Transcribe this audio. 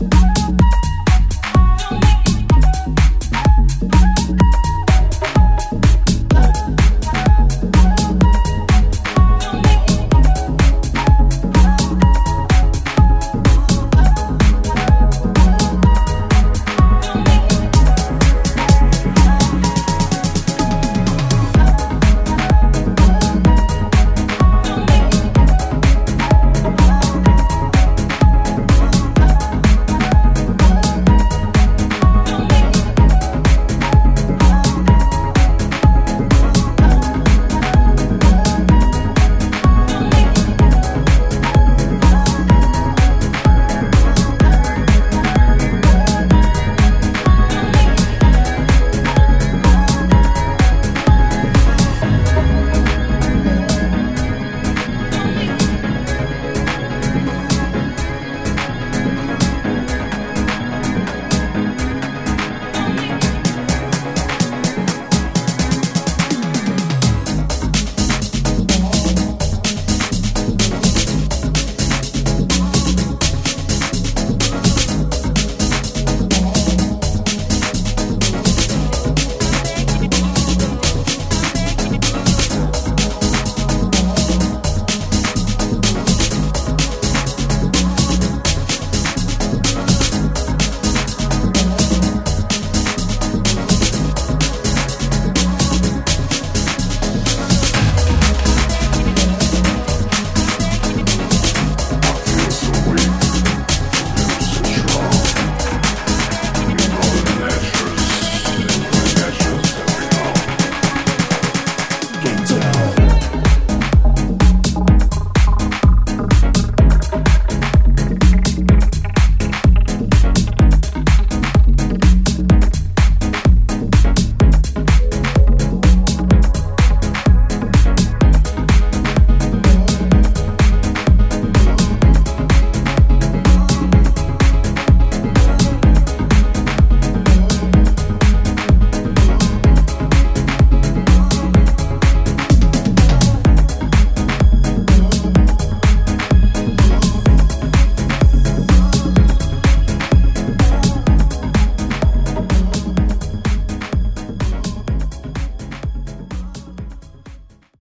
Bye.